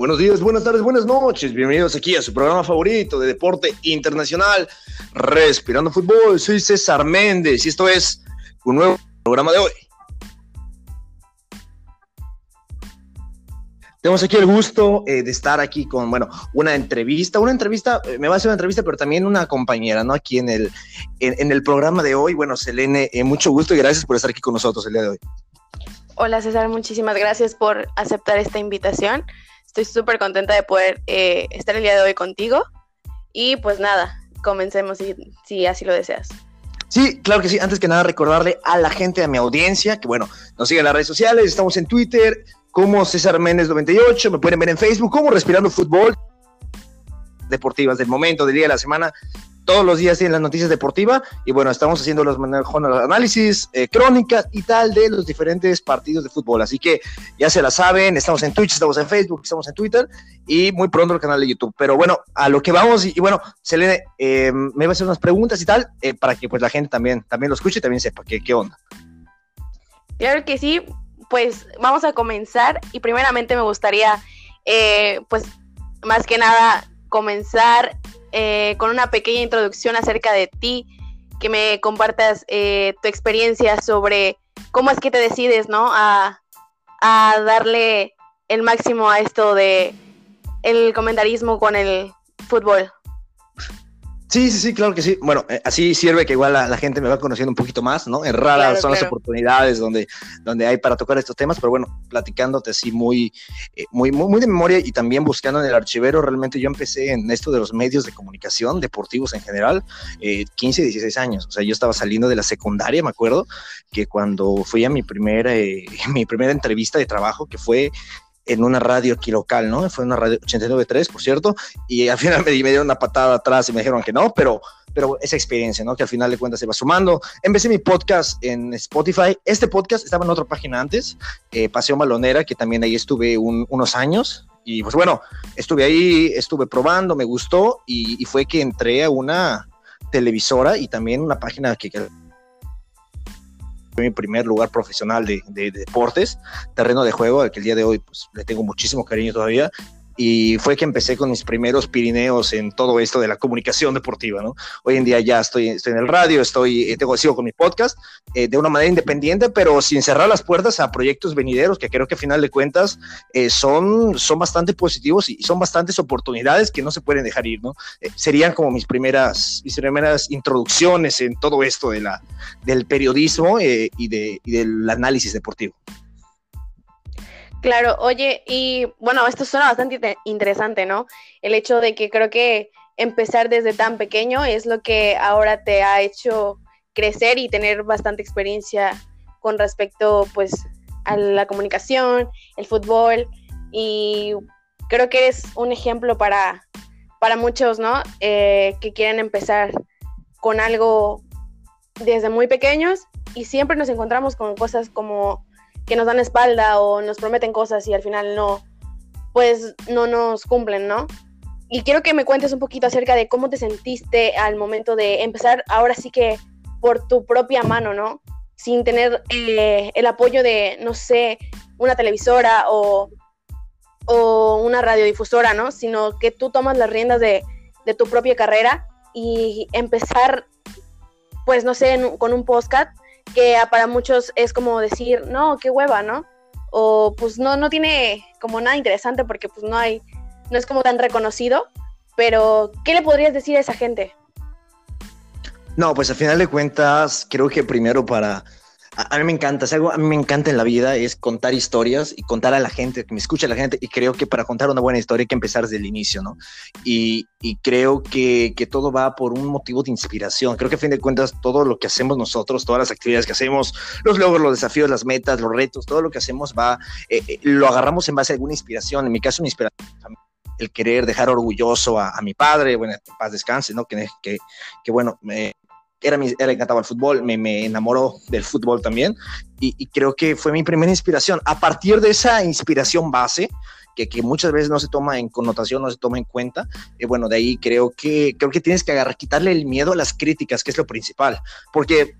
Buenos días, buenas tardes, buenas noches. Bienvenidos aquí a su programa favorito de deporte internacional, Respirando Fútbol. Soy César Méndez y esto es un nuevo programa de hoy. Tenemos aquí el gusto eh, de estar aquí con, bueno, una entrevista, una entrevista, eh, me va a hacer una entrevista, pero también una compañera, ¿no? Aquí en el, en, el programa de hoy. Bueno, Selene, eh, mucho gusto y gracias por estar aquí con nosotros el día de hoy. Hola César, muchísimas gracias por aceptar esta invitación. Estoy súper contenta de poder eh, estar el día de hoy contigo. Y pues nada, comencemos si, si así lo deseas. Sí, claro que sí. Antes que nada, recordarle a la gente, a mi audiencia, que bueno, nos siguen en las redes sociales, estamos en Twitter como César Méndez 98, me pueden ver en Facebook como Respirando Fútbol, deportivas del momento, del día de la semana, todos los días tienen las noticias deportivas y bueno, estamos haciendo los análisis, eh, crónicas y tal de los diferentes partidos de fútbol. Así que ya se la saben, estamos en Twitch, estamos en Facebook, estamos en Twitter y muy pronto el canal de YouTube. Pero bueno, a lo que vamos y, bueno, Selene, eh, me va a hacer unas preguntas y tal eh, para que pues la gente también, también lo escuche y también sepa qué, qué onda. Claro que sí, pues vamos a comenzar y primeramente me gustaría pues más que nada comenzar eh, con una pequeña introducción acerca de ti, que me compartas eh, tu experiencia sobre cómo es que te decides, ¿no? A, a darle el máximo a esto de el comentarismo con el fútbol. Sí, sí, sí, claro que sí. Bueno, eh, así sirve que igual la, gente me va conociendo un poquito más, ¿no? En raras son las oportunidades donde, donde hay para tocar estos temas, pero bueno, platicándote así muy, eh, muy, muy, muy, de memoria y también buscando en el archivero, realmente yo empecé en esto de los medios de comunicación, deportivos en general, eh, 15, 16 años. O sea, yo estaba saliendo de la secundaria, me acuerdo, que cuando fui a mi primera, eh, mi primera entrevista de trabajo, que fue en una radio aquí local, ¿no? Fue una radio 89.3, por cierto, y al final me, dieron una patada atrás y me dijeron que no, pero, pero esa experiencia, ¿no? Que al final de cuentas se va sumando. Empecé mi podcast en Spotify. Este podcast estaba en otra página antes, eh, Paseo Malonera, que también ahí estuve unos años. Y pues bueno, estuve ahí, estuve probando, me gustó y, fue que entré a una televisora y también una página que mi primer lugar profesional de, deportes, terreno de juego, al que el día de hoy pues, le tengo muchísimo cariño todavía y fue que empecé con mis primeros Pirineos en todo esto de la comunicación deportiva. Hoy en día ya estoy, en el radio, estoy, eh, tengo, sigo con mi podcast eh, de una manera independiente, pero sin cerrar las puertas a proyectos venideros que creo que a final de cuentas eh, son, son bastante positivos y son bastantes oportunidades que no se pueden dejar ir, serían como mis primeras, mis primeras introducciones en todo esto de la, del periodismo y del análisis deportivo. Claro, oye, y bueno, esto suena bastante interesante, ¿no? El hecho de que creo que empezar desde tan pequeño es lo que ahora te ha hecho crecer y tener bastante experiencia con respecto, pues, a la comunicación, el fútbol, y creo que eres un ejemplo para, para muchos, ¿no? Eh, que quieren empezar con algo desde muy pequeños y siempre nos encontramos con cosas como que nos dan espalda o nos prometen cosas y al final no, pues no nos cumplen, ¿no? Y quiero que me cuentes un poquito acerca de cómo te sentiste al momento de empezar ahora sí que por tu propia mano, ¿no? Sin tener eh, el apoyo de, no sé, una televisora o, o, una radiodifusora, ¿no? Sino que tú tomas las riendas de, tu propia carrera y empezar, pues no sé, con un podcast que para muchos es como decir, no, qué hueva, ¿no? O pues no, no tiene como nada interesante porque pues no hay, no es como tan reconocido, pero ¿qué le podrías decir a esa gente? No, pues al final de cuentas, creo que primero para a, mí me encanta, es algo a mí me encanta en la vida, es contar historias y contar a la gente, que me escuche la gente, y creo que para contar una buena historia hay que empezar desde el inicio, ¿no? Y, y creo que, que, todo va por un motivo de inspiración. Creo que a fin de cuentas todo lo que hacemos nosotros, todas las actividades que hacemos, los logros, los desafíos, las metas, los retos, todo lo que hacemos va, eh, eh, lo agarramos en base a alguna inspiración. En mi caso, una inspiración el querer dejar orgulloso a, a mi padre, bueno, paz descanse, ¿no? Que, que, que bueno, me, era, mi, era encantaba el fútbol, me, me enamoró del fútbol también y, creo que fue mi primera inspiración. A partir de esa inspiración base, que, que, muchas veces no se toma en connotación, no se toma en cuenta. y eh, bueno, de ahí creo que, creo que tienes que agarrar, quitarle el miedo a las críticas, que es lo principal, porque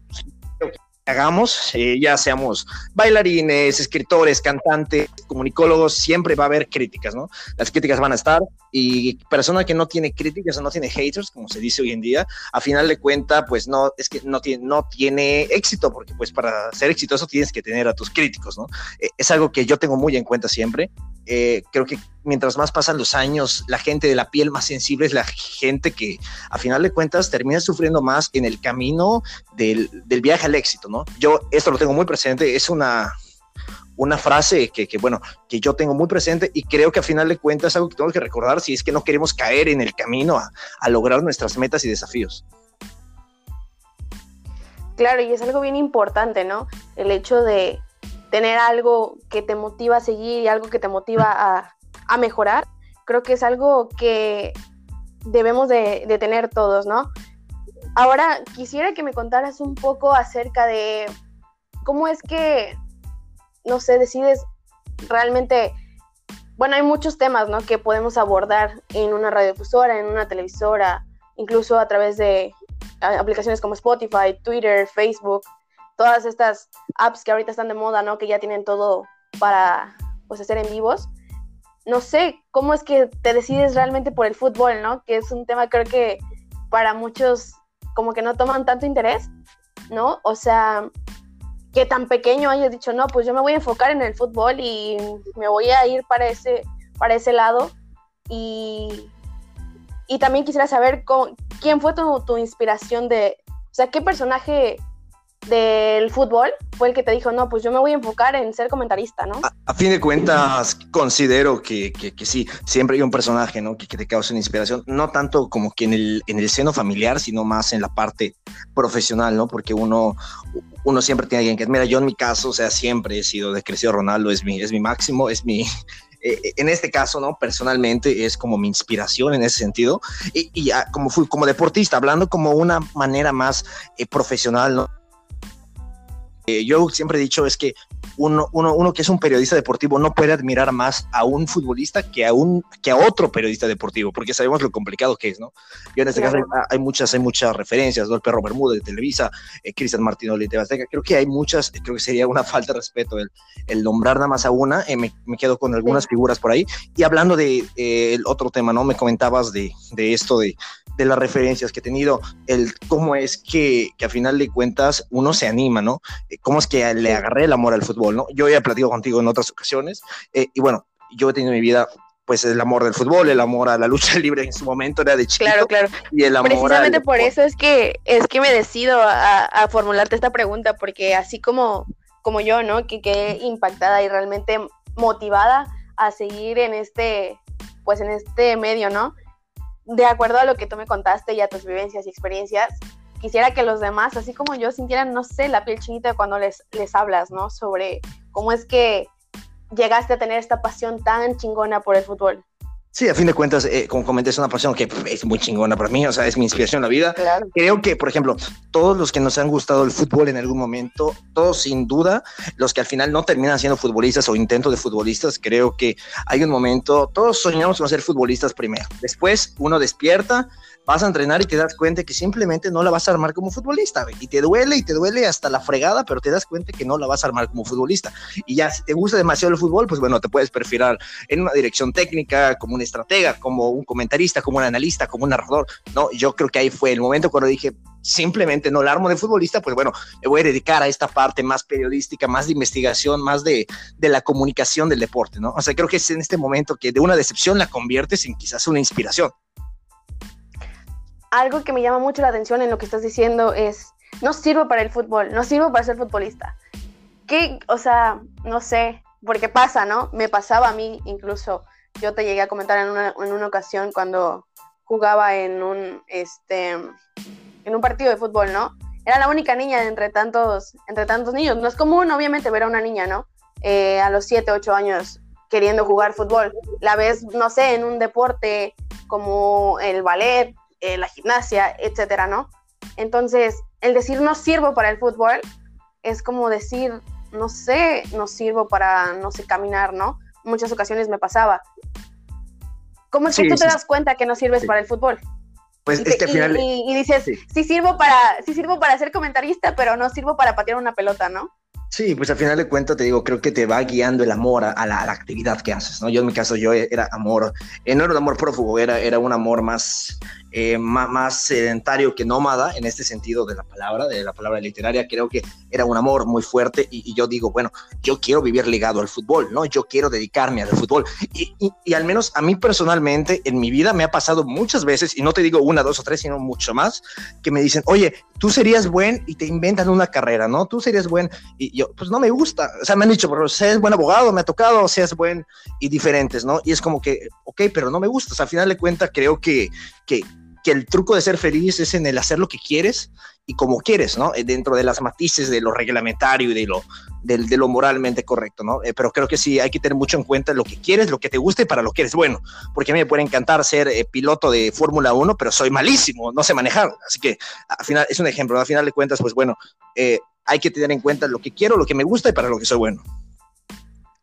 hagamos, eh, ya seamos bailarines, escritores, cantantes, comunicólogos, siempre va a haber críticas, ¿no? Las críticas van a estar y persona que no tiene críticas o no tiene haters, como se dice hoy en día, a final de cuenta, pues no, es que no tiene, no tiene éxito, porque pues para ser exitoso tienes que tener a tus críticos, ¿no? Eh, es algo que yo tengo muy en cuenta siempre. Eh, creo que mientras más pasan los años, la gente de la piel más sensible es la gente que a final de cuentas termina sufriendo más en el camino del, del viaje al éxito, ¿no? Yo esto lo tengo muy presente, es una, una frase que, que, bueno, que yo tengo muy presente y creo que a final de cuentas es algo que tengo que recordar si es que no queremos caer en el camino a, a lograr nuestras metas y desafíos. Claro, y es algo bien importante, ¿no? El hecho de tener algo que te motiva a seguir y algo que te motiva a, a mejorar, creo que es algo que debemos de, tener todos, ¿no? Ahora quisiera que me contaras un poco acerca de cómo es que, no sé, decides realmente, bueno, hay muchos temas, ¿no? Que podemos abordar en una radiodifusora, en una televisora, incluso a través de aplicaciones como Spotify, Twitter, Facebook, todas estas apps que ahorita están de moda, ¿no? Que ya tienen todo para, pues, hacer en vivos. No sé, ¿cómo es que te decides realmente por el fútbol, ¿no? Que es un tema creo que para muchos como que no toman tanto interés, ¿no? O sea, que tan pequeño hayas dicho, no, pues yo me voy a enfocar en el fútbol y me voy a ir para ese, para ese lado. Y, y también quisiera saber quién fue tu, tu inspiración de, o sea, qué personaje del fútbol fue el que te dijo, no, pues yo me voy a enfocar en ser comentarista, ¿no? A, fin de cuentas, considero que, que, sí, siempre hay un personaje, ¿no? Que, que, te causa una inspiración, no tanto como que en el, en el seno familiar, sino más en la parte profesional, ¿no? Porque uno, uno siempre tiene alguien que, mira, yo en mi caso, o sea, siempre he sido de Ronaldo, es mi, es mi máximo, es mi, eh, en este caso, ¿no? Personalmente es como mi inspiración en ese sentido. Y, y ya, como fui como deportista, hablando como una manera más eh, profesional, ¿no? Eh, yo siempre he dicho es que uno, uno, uno, que es un periodista deportivo no puede admirar más a un futbolista que a, un, que a otro periodista deportivo, porque sabemos lo complicado que es, ¿no? Yo en este claro. caso hay, hay, muchas, hay muchas referencias, ¿no? El Perro Bermúdez de Televisa, eh, Cristian Martinoli de Azteca, creo que hay muchas, creo que sería una falta de respeto el, el nombrar nada más a una, eh, me, me, quedo con algunas sí. figuras por ahí, y hablando de eh, el otro tema, ¿no? Me comentabas de, de esto de, de las referencias que he tenido, el cómo es que, que, a final de cuentas uno se anima, ¿no? Cómo es que le agarré el amor al fútbol, ¿no? Yo ya platico contigo en otras ocasiones eh, y bueno, yo he tenido en mi vida pues el amor del fútbol, el amor a la lucha libre en su momento era de chiquito. Claro, claro. Y el amor Precisamente por eso es que es que me decido a, a, formularte esta pregunta, porque así como, como yo, ¿no? Que quedé impactada y realmente motivada a seguir en este, pues en este medio, ¿no? de acuerdo a lo que tú me contaste y a tus vivencias y experiencias, quisiera que los demás, así como yo, sintieran, no sé, la piel chinita cuando les, les hablas, ¿no? Sobre cómo es que llegaste a tener esta pasión tan chingona por el fútbol. Sí, a fin de cuentas, eh, como comenté, es una pasión que es muy chingona para mí, o sea, es mi inspiración en la vida. Claro. Creo que, por ejemplo, todos los que nos han gustado el fútbol en algún momento, todos sin duda, los que al final no terminan siendo futbolistas o intentos de futbolistas, creo que hay un momento, todos soñamos con ser futbolistas primero. Después uno despierta, vas a entrenar y te das cuenta que simplemente no la vas a armar como futbolista, y te duele y te duele hasta la fregada, pero te das cuenta que no la vas a armar como futbolista. Y ya si te gusta demasiado el fútbol, pues bueno, te puedes perfilar en una dirección técnica, como un estratega, como un comentarista, como un analista, como un narrador, ¿no? Yo creo que ahí fue el momento cuando dije, simplemente no la armo de futbolista, pues bueno, me voy a dedicar a esta parte más periodística, más de investigación, más de, de, la comunicación del deporte, ¿no? O sea, creo que es en este momento que de una decepción la conviertes en quizás una inspiración algo que me llama mucho la atención en lo que estás diciendo es, no sirvo para el fútbol, no sirvo para ser futbolista. ¿Qué, o sea, no sé, porque pasa, ¿no? Me pasaba a mí incluso, yo te llegué a comentar en una, en una ocasión cuando jugaba en un, este, en un partido de fútbol, ¿no? Era la única niña entre tantos, entre tantos niños. No es común, obviamente, ver a una niña, ¿no? Eh, a los 7, 8 años queriendo jugar fútbol. La ves, no sé, en un deporte como el ballet, eh, la gimnasia, etcétera, ¿no? Entonces, el decir no sirvo para el fútbol es como decir, no sé, no sirvo para, no sé, caminar, ¿no? Muchas ocasiones me pasaba. ¿Cómo es sí, que tú sí, te das cuenta que no sirves sí. para el fútbol? Pues y, final... y, dices, sí. sirvo para, sí sirvo para ser comentarista, pero no sirvo para patear una pelota, ¿no? Sí, pues al final de cuentas te digo, creo que te va guiando el amor a, la, actividad que haces, ¿no? Yo en mi caso yo era amor, eh, no era un amor prófugo, era, era un amor más, eh, más, sedentario que nómada en este sentido de la palabra, de la palabra literaria. Creo que era un amor muy fuerte y, yo digo, bueno, yo quiero vivir ligado al fútbol, ¿no? Yo quiero dedicarme al fútbol. Y, y, al menos a mí personalmente en mi vida me ha pasado muchas veces, y no te digo una, dos o tres, sino mucho más, que me dicen, oye, tú serías buen y te inventan una carrera, ¿no? Tú serías buen y yo, pues no me gusta. O sea, me han dicho, pero seas buen abogado, me ha tocado, seas buen y diferentes, ¿no? Y es como que, ok, pero no me gusta. O sea, al final de cuentas creo que, que, que el truco de ser feliz es en el hacer lo que quieres y como quieres, ¿no? Eh, dentro de las matices de lo reglamentario y de lo, de, lo moralmente correcto, ¿no? Eh, pero creo que sí hay que tener mucho en cuenta lo que quieres, lo que te guste y para lo que eres bueno, porque a mí me puede encantar ser eh, piloto de Fórmula 1, pero soy malísimo, no sé manejar, así que al final es un ejemplo, al final de cuentas, pues bueno, hay que tener en cuenta lo que quiero, lo que me gusta y para lo que soy bueno.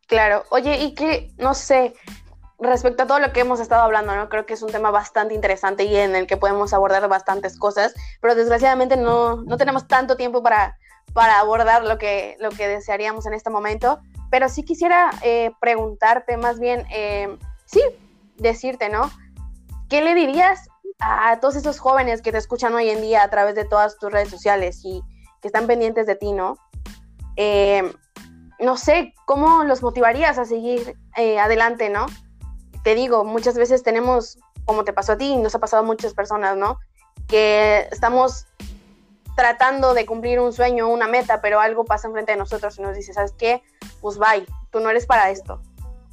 Claro, oye, y que, no sé, respecto a todo lo que hemos estado hablando, ¿no? Creo que es un tema bastante interesante y en el que podemos abordar bastantes cosas, pero desgraciadamente no, no tenemos tanto tiempo para, para abordar lo que, lo que desearíamos en este momento, pero sí quisiera eh, preguntarte más bien, eh, sí, decirte, ¿no? ¿Qué le dirías a todos esos jóvenes que te escuchan hoy en día a través de todas tus redes sociales y que están pendientes de ti, ¿no? Eh, no sé, ¿cómo los motivarías a seguir adelante, ¿no? Te digo, muchas veces tenemos, como te pasó a ti, nos ha pasado a muchas personas, ¿no? Que estamos tratando de cumplir un sueño, una meta, pero algo pasa enfrente de nosotros y nos dice, ¿sabes qué? Pues bye, tú no eres para esto.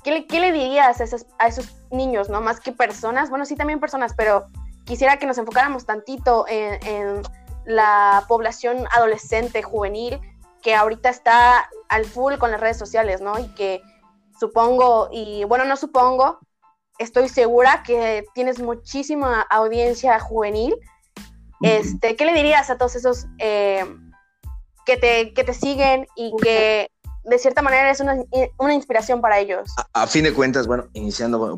¿Qué le, qué le dirías a esos, a esos niños, no? Más que personas, bueno, sí también personas, pero quisiera que nos enfocáramos tantito en, en la población adolescente, juvenil, que ahorita está al full con las redes sociales, ¿no? Y que supongo, y bueno, no supongo, estoy segura que tienes muchísima audiencia juvenil. Este, ¿Qué le dirías a todos esos eh, que, te, que te siguen y que de cierta manera es una, una inspiración para ellos? A, fin de cuentas, bueno, iniciando, bueno,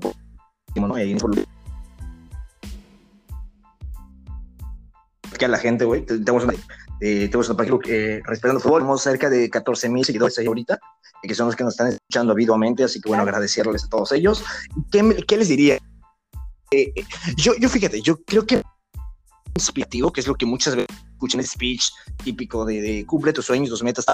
que a la gente, güey, tenemos una, eh, tenemos una página que respetando fútbol, tenemos cerca de 14 mil seguidores ahí ahorita que son los que nos están escuchando habitualmente, así que bueno, agradecerles a todos ellos. ¿Qué, qué les diría? Eh, eh, yo, yo fíjate, yo creo que inspirativo, que es lo que muchas veces escuchan el speech típico de, cumple tus sueños, tus metas.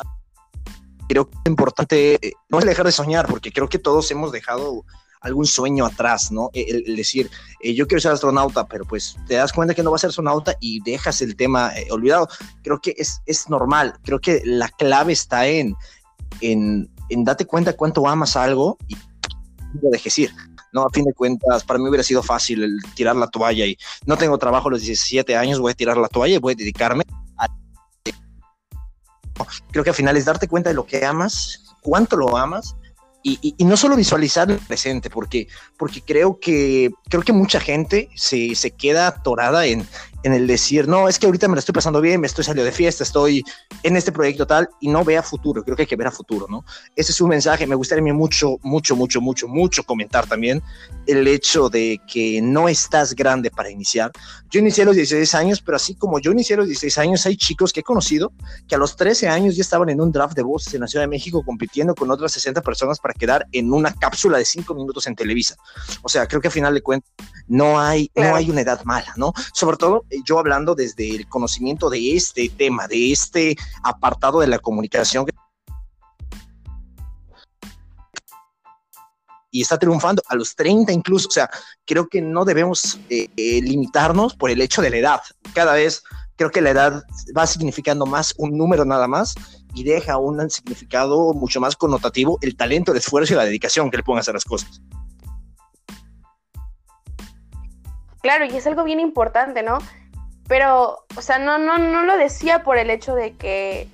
Creo que es importante eh, no es dejar de soñar, porque creo que todos hemos dejado algún sueño atrás, ¿no? El, decir, yo quiero ser astronauta, pero pues te das cuenta que no vas a ser astronauta y dejas el tema olvidado. Creo que es, es normal, creo que la clave está en, en, en date cuenta cuánto amas algo y lo dejes ir. No, a fin de cuentas, para mí hubiera sido fácil el tirar la toalla y no tengo trabajo a los 17 años, voy a tirar la toalla y voy a dedicarme a... Creo que al final es darte cuenta de lo que amas, cuánto lo amas y, no solo visualizar el presente, porque, porque creo, que, creo que mucha gente se, se queda atorada en, en el decir, no, es que ahorita me lo estoy pasando bien, me estoy saliendo de fiesta, estoy en este proyecto tal, y no vea futuro, creo que hay que ver a futuro, ¿no? Ese es un mensaje, me gustaría mucho, mucho, mucho, mucho, mucho comentar también el hecho de que no estás grande para iniciar. Yo inicié a los 16 años, pero así como yo inicié a los 16 años, hay chicos que he conocido que a los 13 años ya estaban en un draft de voces en la Ciudad de México compitiendo con otras 60 personas para quedar en una cápsula de 5 minutos en Televisa. O sea, creo que al final de cuentas no hay, no hay una edad mala, ¿no? Sobre todo yo hablando desde el conocimiento de este tema, de este apartado de la comunicación y está triunfando a los 30 incluso. O sea, creo que no debemos eh, eh, limitarnos por el hecho de la edad. Cada vez creo que la edad va significando más un número nada más y deja un significado mucho más connotativo el talento, el esfuerzo y la dedicación que le pongan a las cosas. Claro, y es algo bien importante, ¿no? Pero, o sea, no, no, no lo decía por el hecho de que,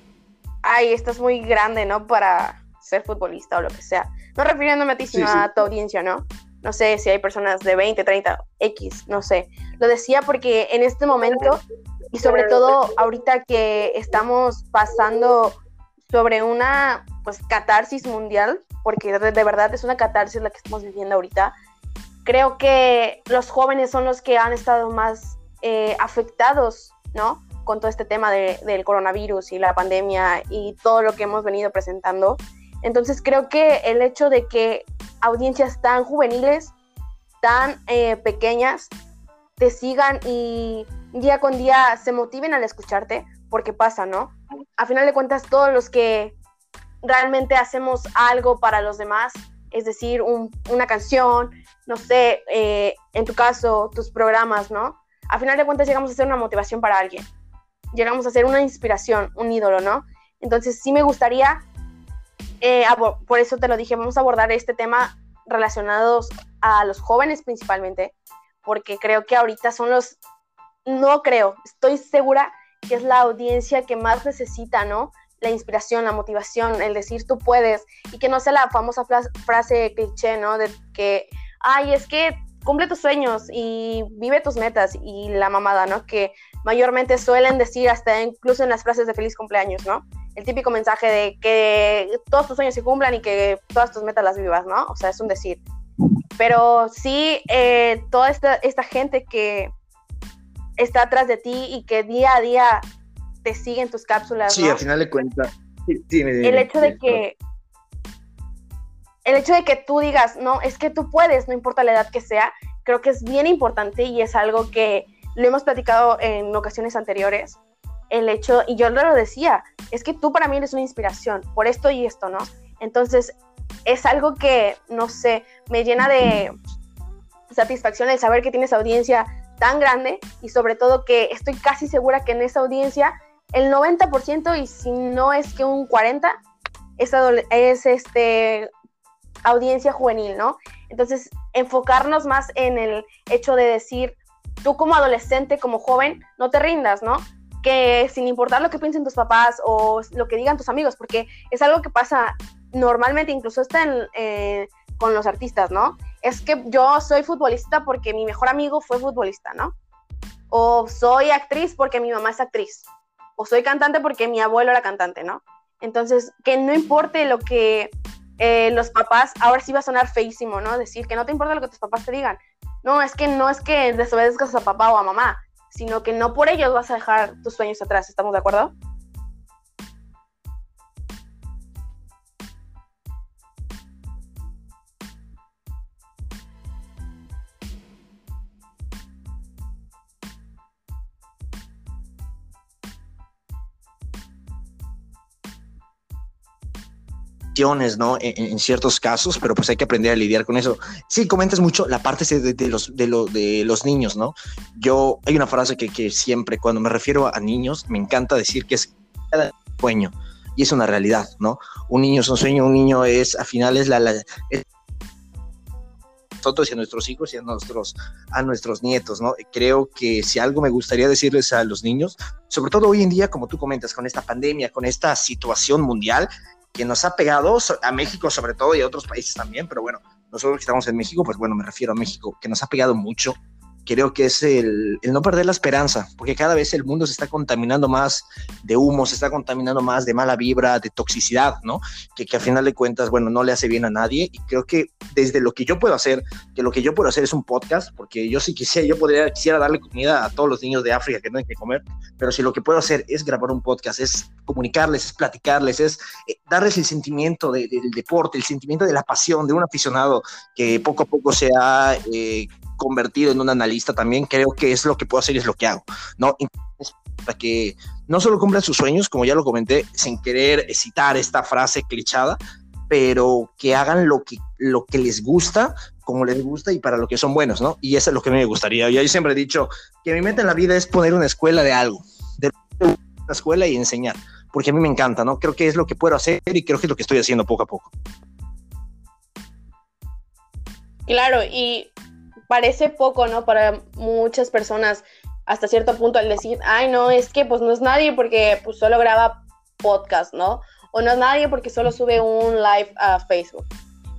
ay, estás muy grande, ¿no? Para ser futbolista o lo que sea. No refiriéndome a ti, sino a tu audiencia, ¿no? No sé si hay personas de 20, 30, X, no sé. Lo decía porque en este momento, y sobre todo ahorita que estamos pasando sobre una, pues, catarsis mundial, porque de verdad es una catarsis la que estamos viviendo ahorita, creo que los jóvenes son los que han estado más eh, afectados, ¿no? Con todo este tema del coronavirus y la pandemia y todo lo que hemos venido presentando. Entonces creo que el hecho de que audiencias tan juveniles, tan eh, pequeñas, te sigan y día con día se motiven al escucharte, porque pasa, ¿no? A final de cuentas, todos los que realmente hacemos algo para los demás, es decir, una canción, no sé, eh, en tu caso, tus programas, ¿no? A final de cuentas llegamos a ser una motivación para alguien, llegamos a ser una inspiración, un ídolo, ¿no? Entonces sí me gustaría, eh, por eso te lo dije, vamos a abordar este tema relacionados a los jóvenes principalmente, porque creo que ahorita son los, no creo, estoy segura que es la audiencia que más necesita, ¿no? La inspiración, la motivación, el decir tú puedes y que no sea la famosa frase cliché, ¿no? De que, ay, es que cumple tus sueños y vive tus metas y la mamada, ¿no? Que mayormente suelen decir hasta incluso en las frases de feliz cumpleaños, ¿no? El típico mensaje de que todos tus sueños se cumplan y que todas tus metas las vivas, ¿no? O sea, es un decir. Pero sí, eh, toda esta, esta gente que está atrás de ti y que día a día te siguen tus cápsulas. Sí, al final de cuentas. el hecho de que el hecho de que tú digas, no, es que tú puedes, no importa la edad que sea, creo que es bien importante y es algo que lo hemos platicado en ocasiones anteriores. El hecho, y yo lo decía, es que tú para mí eres una inspiración por esto y esto, ¿no? Entonces, es algo que, no sé, me llena de satisfacción el saber que tienes audiencia tan grande y sobre todo que estoy casi segura que en esa audiencia el 90% y si no es que un 40% es, es este, audiencia juvenil, ¿no? Entonces, enfocarnos más en el hecho de decir, tú como adolescente, como joven, no te rindas, ¿no? Que sin importar lo que piensen tus papás o lo que digan tus amigos, porque es algo que pasa normalmente, incluso está eh, con los artistas, ¿no? Es que yo soy futbolista porque mi mejor amigo fue futbolista, ¿no? O soy actriz porque mi mamá es actriz. O soy cantante porque mi abuelo era cantante, ¿no? Entonces, que no importe lo que eh, los papás, ahora sí va a sonar feísimo, ¿no? Decir que no te importa lo que tus papás te digan. No, es que no es que desobedezcas a papá o a mamá, sino que no por ellos vas a dejar tus sueños atrás, ¿estamos de acuerdo? ¿No? En, ciertos casos, pero pues hay que aprender a lidiar con eso. Sí, comentas mucho la parte de, los, de, de los niños, ¿no? Yo, hay una frase que, que, siempre, cuando me refiero a niños, me encanta decir que es cada sueño, y es una realidad, ¿no? Un niño es un sueño, un niño es, al final es la... nosotros y a nuestros hijos y a nuestros, a nuestros nietos, ¿no? Creo que si algo me gustaría decirles a los niños, sobre todo hoy en día, como tú comentas, con esta pandemia, con esta situación mundial, que nos ha pegado a México sobre todo y a otros países también, pero bueno, nosotros que estamos en México, pues bueno, me refiero a México, que nos ha pegado mucho creo que es el, no perder la esperanza, porque cada vez el mundo se está contaminando más de humo, se está contaminando más de mala vibra, de toxicidad, ¿no? Que, que a final de cuentas, bueno, no le hace bien a nadie. Y creo que desde lo que yo puedo hacer, que lo que yo puedo hacer es un podcast, porque yo sí quisiera, yo podría, quisiera darle comida a todos los niños de África que hay que comer, pero si lo que puedo hacer es grabar un podcast, es comunicarles, es platicarles, es eh, darles el sentimiento del deporte, el sentimiento de la pasión de un aficionado que poco a poco se ha eh, convertido en un analista también, creo que es lo que puedo hacer y es lo que hago, ¿no? Para que no solo cumplan sus sueños, como ya lo comenté, sin querer citar esta frase clichada, pero que hagan lo que, lo que les gusta, como les gusta y para lo que son buenos, ¿no? Y eso es lo que a mí me gustaría. Yo siempre he dicho que mi meta en la vida es poner una escuela de algo, de una escuela y enseñar, porque a mí me encanta, ¿no? Creo que es lo que puedo hacer y creo que es lo que estoy haciendo poco a poco. Claro, y parece poco, ¿no? Para muchas personas hasta cierto punto al decir, ay, no, es que pues no es nadie porque pues solo graba podcast, ¿no? O no es nadie porque solo sube un live a Facebook.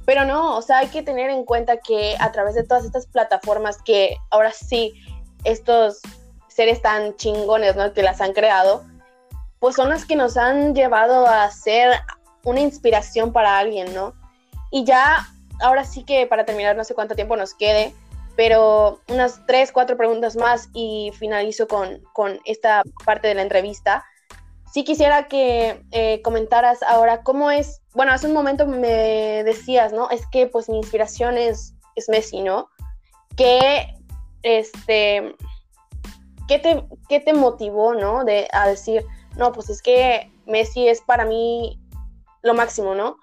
Pero no, o sea, hay que tener en cuenta que a través de todas estas plataformas que ahora sí, estos seres tan chingones, ¿no? Que las han creado, pues son las que nos han llevado a ser una inspiración para alguien, ¿no? Y ya, ahora sí que para terminar, no sé cuánto tiempo nos quede, pero unas tres, cuatro preguntas más y finalizo con, esta parte de la entrevista. Sí quisiera que eh, comentaras ahora cómo es, bueno, hace un momento me decías, ¿no? Es que pues mi inspiración es, es Messi, ¿no? Que, este, ¿qué te, qué te motivó, ¿no? De, a decir, no, pues es que Messi es para mí lo máximo, ¿no?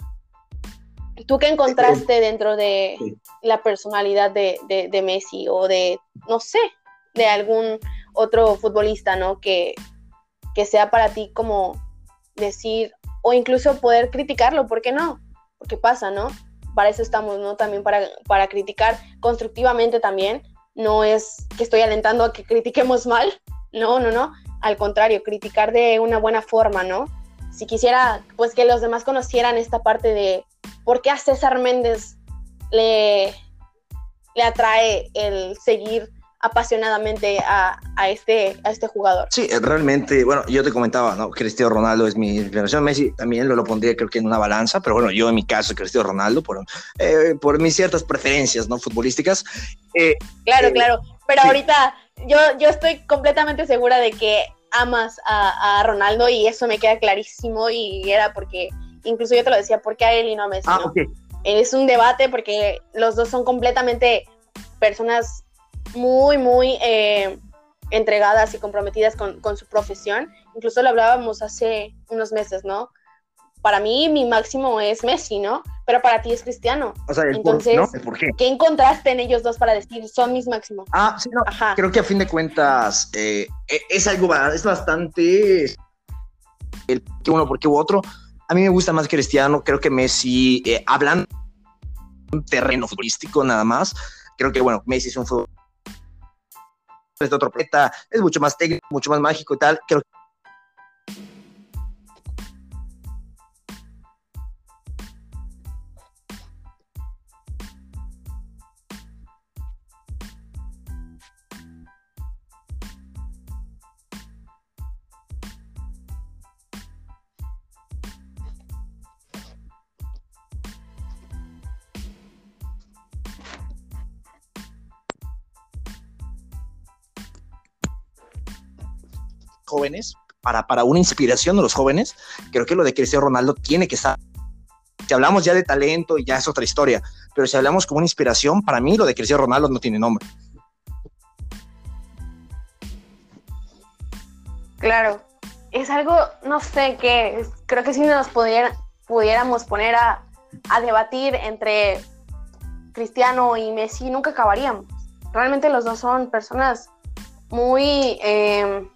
¿Tú qué encontraste dentro de la personalidad de, Messi o de, no sé, de algún otro futbolista, ¿no? Que, que sea para ti como decir, o incluso poder criticarlo, ¿por qué no? Porque pasa, ¿no? Para eso estamos, ¿no? También para, para criticar constructivamente también. No es que estoy alentando a que critiquemos mal, no, no, no. Al contrario, criticar de una buena forma, ¿no? Si quisiera, pues que los demás conocieran esta parte de por qué a César Méndez le, le atrae el seguir apasionadamente a, este, a este jugador. Sí, realmente, bueno, yo te comentaba, ¿no? Cristiano Ronaldo es mi inspiración, Messi también lo, lo pondría creo que en una balanza, pero bueno, yo en mi caso Cristiano Ronaldo por, eh, por mis ciertas preferencias, ¿no? Futbolísticas. Eh, claro, eh, claro, pero ahorita yo, yo estoy completamente segura de que amas a, a, Ronaldo y eso me queda clarísimo y era porque, incluso yo te lo decía, ¿por qué a él y no a Messi? Ah, Es un debate porque los dos son completamente personas muy, muy eh, entregadas y comprometidas con, con, su profesión. Incluso lo hablábamos hace unos meses, ¿no? Para mí mi máximo es Messi, ¿no? Pero para ti es Cristiano. O sea, Entonces, por, qué? qué? encontraste en ellos dos para decir son mis máximos? Ah, sí, no. Creo que a fin de cuentas eh, e, es algo, es bastante el que uno porque otro. A mí me gusta más Cristiano, creo que Messi, eh, hablando un terreno futbolístico nada más, creo que bueno, Messi es un fútbol es de otro planeta, es mucho más técnico, mucho más mágico y tal. Creo para, para una inspiración de los jóvenes, creo que lo de Cristiano Ronaldo tiene que estar. Si hablamos ya de talento, ya es otra historia, pero si hablamos como una inspiración, para mí lo de Cristiano Ronaldo no tiene nombre. Claro, es algo, no sé qué, creo que si nos pudiéramos poner a, a debatir entre Cristiano y Messi, nunca acabaríamos. Realmente los dos son personas muy eh,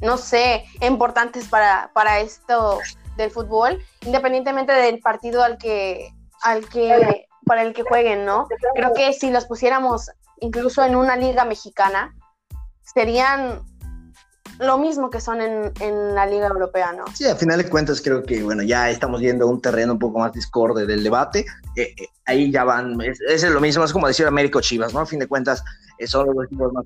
no sé, importantes para, para esto del fútbol, independientemente del partido al que, al que, para el que jueguen, ¿no? Creo que si los pusiéramos incluso en una liga mexicana, serían lo mismo que son en, en, la Liga Europea, ¿no? Sí, al final de cuentas creo que, bueno, ya estamos viendo un terreno un poco más discorde del debate. Eh, eh, ahí ya van, es, es, lo mismo, es como decir Américo Chivas, ¿no? A fin de cuentas, eh, son los equipos más,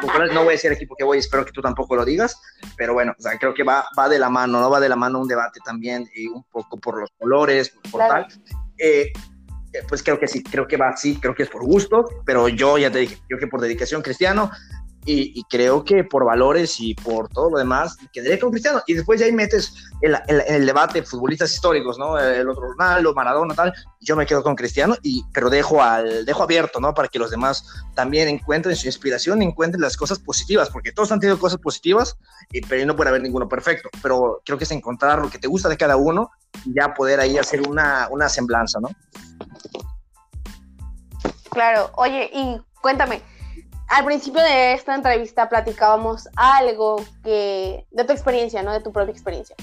populares. No voy a decir el equipo que voy, espero que tú tampoco lo digas, pero bueno, o sea, creo que va, va de la mano, ¿no? Va de la mano un debate también, y un poco por los colores, por tal. pues creo que sí, creo que va así, creo que es por gusto, pero yo ya te dije, creo que por dedicación cristiano, y, creo que por valores y por todo lo demás quedaría con Cristiano. Y después ya ahí metes el, el, el, debate futbolistas históricos, ¿no? El otro Ronaldo, Maradona, tal. Yo me quedo con Cristiano, y, pero dejo, al, dejo abierto, ¿no? Para que los demás también encuentren su inspiración, encuentren las cosas positivas, porque todos han tenido cosas positivas, y, pero no puede haber ninguno perfecto. Pero creo que es encontrar lo que te gusta de cada uno y ya poder ahí hacer una, una semblanza, ¿no? Claro, oye, y cuéntame, al principio de esta entrevista platicábamos algo que de tu experiencia, ¿no? De tu propia experiencia.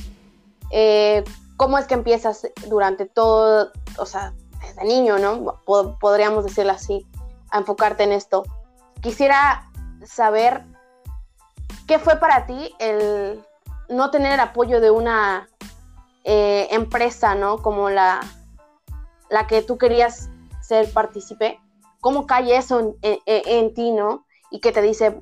Eh, ¿Cómo es que empiezas durante todo, o sea, desde niño, ¿no? podríamos decirlo así, a enfocarte en esto. Quisiera saber qué fue para ti el no tener el apoyo de una eh, empresa, ¿no? Como la, la que tú querías ser partícipe cómo cae eso en, ti, ¿no? Y que te dice,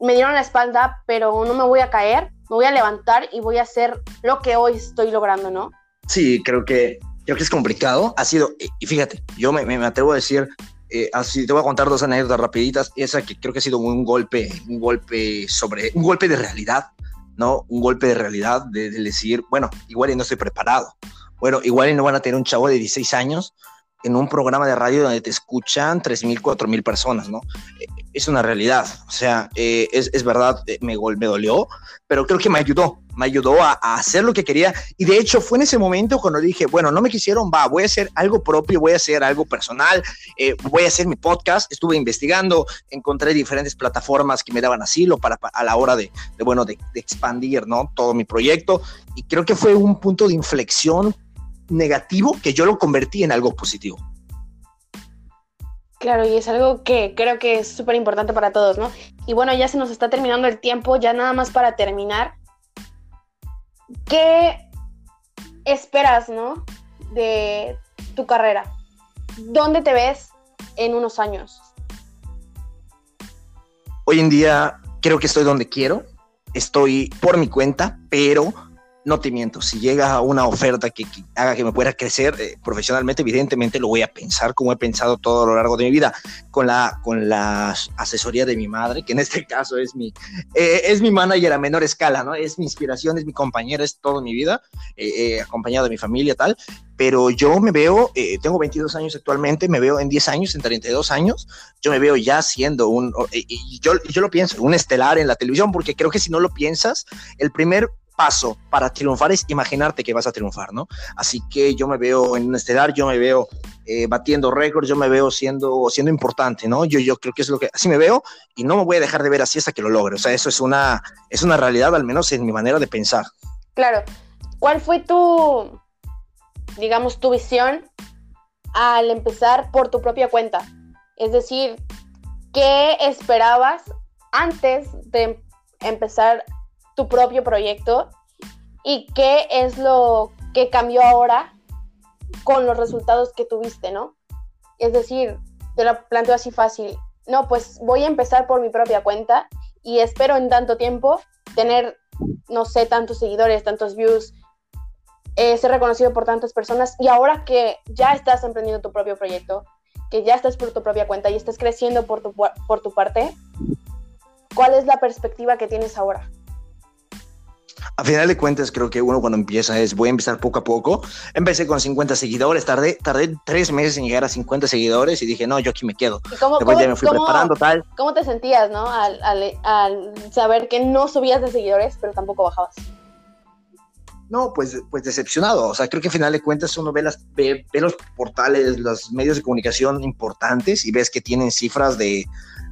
me dieron la espalda, pero no me voy a caer, me voy a levantar y voy a hacer lo que hoy estoy logrando, ¿no? Sí, creo que, creo que es complicado. Ha sido, y fíjate, yo me, me atrevo a decir Eh, así te voy a contar dos anécdotas rapiditas. Esa que creo que ha sido un golpe, un golpe sobre, un golpe de realidad, ¿no? Un golpe de realidad de, decir, bueno, igual y no estoy preparado. Bueno, igual y no van a tener un chavo de 16 años en un programa de radio donde te escuchan 3.000, 4.000 personas, ¿no? Eh, es una realidad, o sea, eh, es, es, verdad, eh, me, me dolió, pero creo que me ayudó, me ayudó a, hacer lo que quería y de hecho fue en ese momento cuando dije, bueno, no me quisieron, va, voy a hacer algo propio, voy a hacer algo personal, voy a hacer mi podcast, estuve investigando, encontré diferentes plataformas que me daban asilo para, a la hora de, de bueno, de, de expandir, ¿no? Todo mi proyecto y creo que fue un punto de inflexión negativo que yo lo convertí en algo positivo. Claro, y es algo que creo que es súper importante para todos, ¿no? Y bueno, ya se nos está terminando el tiempo, ya nada más para terminar. ¿Qué esperas, ¿no? De tu carrera. ¿Dónde te ves en unos años? Hoy en día creo que estoy donde quiero. Estoy por mi cuenta, pero no te miento, si llega una oferta que, haga que me pueda crecer eh, profesionalmente, evidentemente lo voy a pensar como he pensado todo a lo largo de mi vida, con la, con la asesoría de mi madre, que en este caso es mi, eh, es mi manager a menor escala, ¿no? Es mi inspiración, es mi compañera, es toda mi vida, eh, acompañado de mi familia, tal, pero yo me veo, tengo 22 años actualmente, me veo en 10 años, en 32 años, yo me veo ya siendo un, yo, yo lo pienso, un estelar en la televisión, porque creo que si no lo piensas, el primer paso para triunfar es imaginarte que vas a triunfar, ¿no? Así que yo me veo en un estelar, yo me veo eh, batiendo récords, yo me veo siendo, siendo importante, ¿no? Yo, yo creo que es lo que así me veo y no me voy a dejar de ver así hasta que lo logre. O sea, eso es una, es una realidad, al menos en mi manera de pensar. Claro. ¿Cuál fue tu, digamos, tu visión al empezar por tu propia cuenta? Es decir, ¿qué esperabas antes de empezar tu propio proyecto y qué es lo que cambió ahora con los resultados que tuviste, ¿no? Es decir, te lo planteo así fácil. No, pues voy a empezar por mi propia cuenta y espero en tanto tiempo tener, no sé, tantos seguidores, tantos views, eh, ser reconocido por tantas personas y ahora que ya estás emprendiendo tu propio proyecto, que ya estás por tu propia cuenta y estás creciendo por tu, por tu parte, ¿cuál es la perspectiva que tienes ahora? A final de cuentas, creo que uno cuando empieza es, voy a empezar poco a poco. Empecé con 50 seguidores, tardé, tardé tres meses en llegar a 50 seguidores y dije, no, yo aquí me quedo. cómo, Después ya me fui preparando, tal. ¿Cómo te sentías, no? Al, al, saber que no subías de seguidores, pero tampoco bajabas. No, pues, pues decepcionado. O sea, creo que a final de cuentas uno ve, las, ve, ve los portales, los medios de comunicación importantes y ves que tienen cifras de,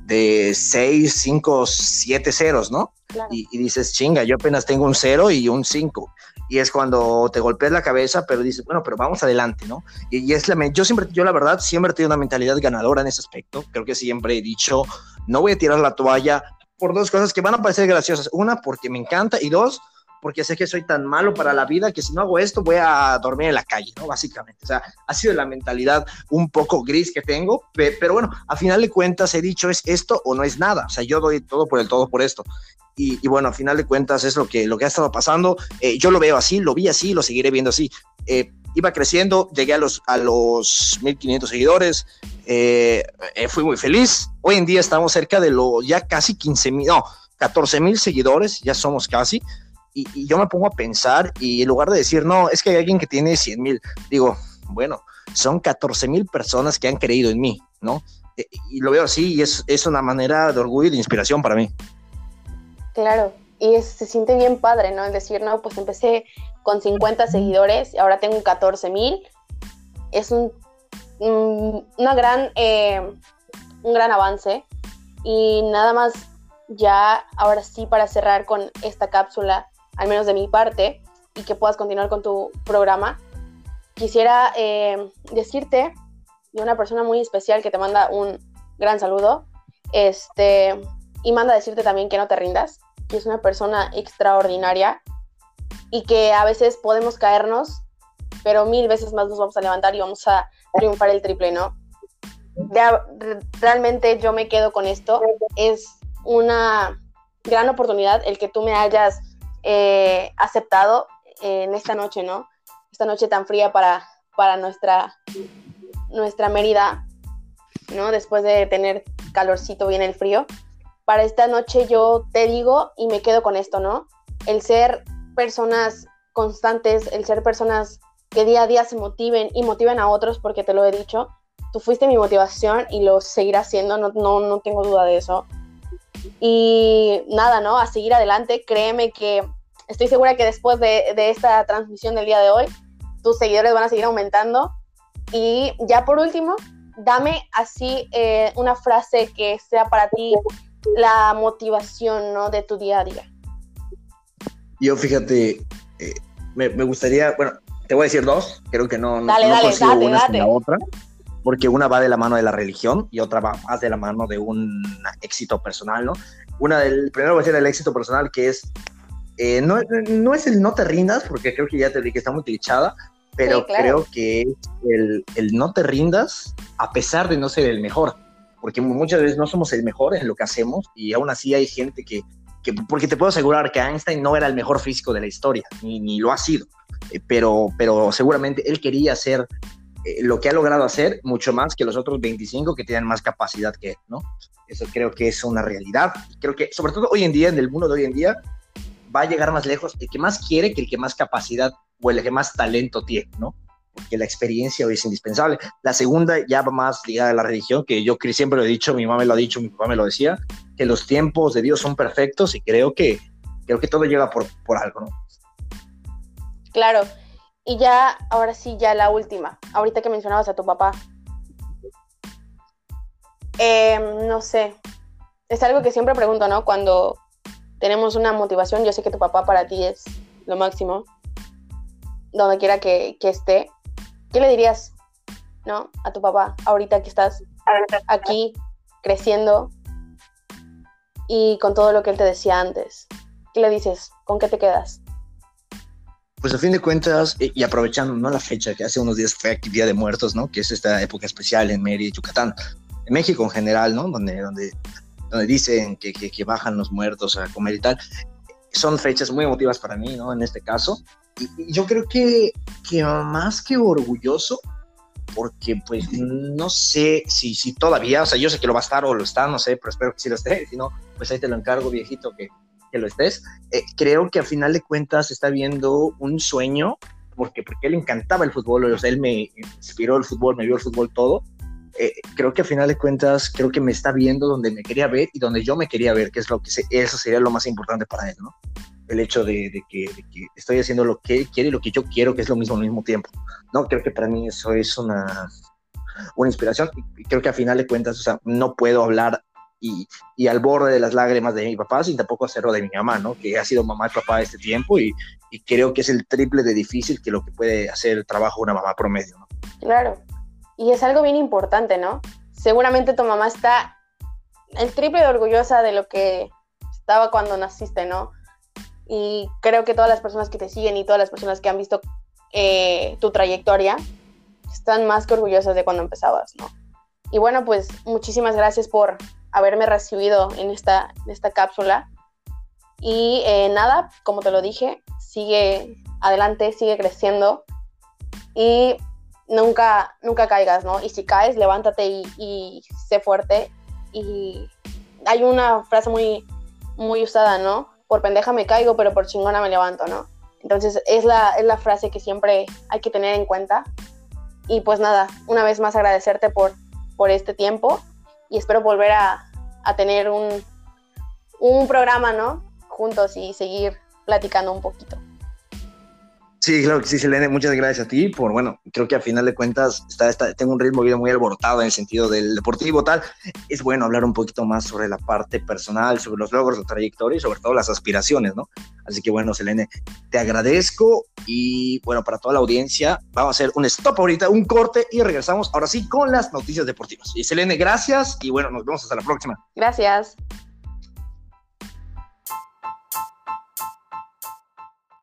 de 6, 5, 7 ceros, ¿no? Y, dices, chinga, yo apenas tengo un 0 y un 5. Y es cuando te golpeas la cabeza, pero dices, bueno, pero vamos adelante, ¿no? Y, es la, yo siempre, yo la verdad, siempre he tenido una mentalidad ganadora en ese aspecto. Creo que siempre he dicho, no voy a tirar la toalla por dos cosas que van a parecer graciosas. Una, porque me encanta, y dos, porque sé que soy tan malo para la vida que si no hago esto voy a dormir en la calle, ¿no? Básicamente. O sea, ha sido la mentalidad un poco gris que tengo, pero bueno, a final de cuentas he dicho es esto o no es nada. O sea, yo doy todo por el todo por esto. Y, bueno, a final de cuentas es lo que, lo que ha estado pasando. Eh, yo lo veo así, lo vi así, lo seguiré viendo así. Eh, iba creciendo, llegué a los, a los 1500 seguidores, eh, fui muy feliz. Hoy en día estamos cerca de los ya casi 15 mil, no, 14 mil seguidores, ya somos casi y, yo me pongo a pensar y en lugar de decir, no, es que hay alguien que tiene 100 mil, digo, bueno, son 14 mil personas que han creído en mí, ¿no? E, y lo veo así y es, es una manera de orgullo y de inspiración para mí. Claro, y se siente bien padre, ¿no? El decir, no, pues empecé con 50 seguidores y ahora tengo 14 mil. Es un, una gran, eh, un gran avance. Y nada más ya, ahora sí, para cerrar con esta cápsula, al menos de mi parte, y que puedas continuar con tu programa, quisiera eh, decirte de una persona muy especial que te manda un gran saludo, este, y manda decirte también que no te rindas, que es una persona extraordinaria y que a veces podemos caernos, pero mil veces más nos vamos a levantar y vamos a triunfar el triple, ¿no? realmente yo me quedo con esto. Es una gran oportunidad el que tú me hayas eh, aceptado en esta noche, ¿no? Esta noche tan fría para, para nuestra, nuestra Mérida. ¿no? Después de tener calorcito, viene el frío. Para esta noche yo te digo y me quedo con esto, ¿no? El ser personas constantes, el ser personas que día a día se motiven y motiven a otros, porque te lo he dicho, tú fuiste mi motivación y lo seguirás siendo, no, no, no tengo duda de eso. Y nada, ¿no? A seguir adelante, créeme que estoy segura que después de, de esta transmisión del día de hoy, tus seguidores van a seguir aumentando. Y ya por último, dame así eh, una frase que sea para ti la motivación ¿no? de tu día a día. Yo fíjate, eh, me, me, gustaría, bueno, te voy a decir dos, creo que no, dale, no, dale, dale, una sin la otra, porque una va de la mano de la religión y otra va más de la mano de un éxito personal, ¿no? Una del, primero va a ser el éxito personal, que es, eh, no, no es el no te rindas, porque creo que ya te dije que está muy clichada, pero creo que es el, el, no te rindas a pesar de no ser el mejor, porque muchas veces no somos el mejor en lo que hacemos y aún así hay gente que, que porque te puedo asegurar que Einstein no era el mejor físico de la historia, ni, ni lo ha sido, eh, pero, pero seguramente él quería hacer eh, lo que ha logrado hacer mucho más que los otros 25 que tienen más capacidad que él, ¿no? Eso creo que es una realidad. Creo que, sobre todo hoy en día, en el mundo de hoy en día, va a llegar más lejos el que más quiere que el que más capacidad o el que más talento tiene, ¿no? Porque la experiencia hoy es indispensable. La segunda ya va más ligada a la religión, que yo siempre lo he dicho, mi mamá me lo ha dicho, mi papá me lo decía, que los tiempos de Dios son perfectos y creo que, creo que todo llega por, por algo, ¿no? Claro. Y ya, ahora sí, ya la última. Ahorita que mencionabas a tu papá. Eh, no sé. Es algo que siempre pregunto, ¿no? Cuando tenemos una motivación, yo sé que tu papá para ti es lo máximo donde quiera que, que esté, ¿qué le dirías, no, a tu papá ahorita que estás aquí creciendo y con todo lo que él te decía antes? ¿Qué le dices? ¿Con qué te quedas? Pues a fin de cuentas, y aprovechando ¿no? la fecha que hace unos días fue aquí Día de Muertos, ¿no? Que es esta época especial en Mérida y Yucatán, en México en general, ¿no? Donde, donde, donde dicen que, que, que bajan los muertos a comer y tal. Son fechas muy emotivas para mí, ¿no? En este caso yo creo que, que más que orgulloso, porque pues no sé si, si todavía, o sea, yo sé que lo va a estar o lo está, no sé, pero espero que sí lo esté, si no, pues ahí te lo encargo, viejito, que, que lo estés. Eh, creo que a final de cuentas está viendo un sueño, porque, porque él encantaba el fútbol, o sea, él me inspiró el fútbol, me vio el fútbol todo. Eh, creo que a final de cuentas, creo que me está viendo donde me quería ver y donde yo me quería ver, que es lo que eso sería lo más importante para él, ¿no? el hecho de, que, estoy haciendo lo que él quiere y lo que yo quiero, que es lo mismo al mismo tiempo. No, creo que para mí eso es una, una inspiración y creo que a final de cuentas, o sea, no puedo hablar y, y, al borde de las lágrimas de mi papá sin tampoco hacerlo de mi mamá, ¿no? Que ha sido mamá y papá este tiempo y, y creo que es el triple de difícil que lo que puede hacer el trabajo de una mamá promedio, ¿no? Claro, y es algo bien importante, ¿no? Seguramente tu mamá está el triple de orgullosa de lo que estaba cuando naciste, ¿no? y creo que todas las personas que te siguen y todas las personas que han visto eh, tu trayectoria están más que orgullosas de cuando empezabas, ¿no? Y bueno, pues muchísimas gracias por haberme recibido en esta, esta cápsula. Y eh, nada, como te lo dije, sigue adelante, sigue creciendo y nunca, nunca caigas, ¿no? Y si caes, levántate y, sé fuerte. Y hay una frase muy, muy usada, ¿no? por pendeja me caigo, pero por chingona me levanto, ¿no? Entonces es la, es la frase que siempre hay que tener en cuenta. Y pues nada, una vez más agradecerte por, por este tiempo y espero volver a, a tener un, un programa, ¿no? Juntos y seguir platicando un poquito. Sí, claro que sí, Selene, muchas gracias a ti por, bueno, creo que a final de cuentas está, tengo un ritmo muy alborotado en el sentido del deportivo tal. Es bueno hablar un poquito más sobre la parte personal, sobre los logros, la trayectoria y sobre todo las aspiraciones, ¿no? Así que bueno, Selene, te agradezco y bueno, para toda la audiencia, vamos a hacer un stop ahorita, un corte y regresamos ahora sí con las noticias deportivas. Y Selene, gracias y bueno, nos vemos hasta la próxima. Gracias.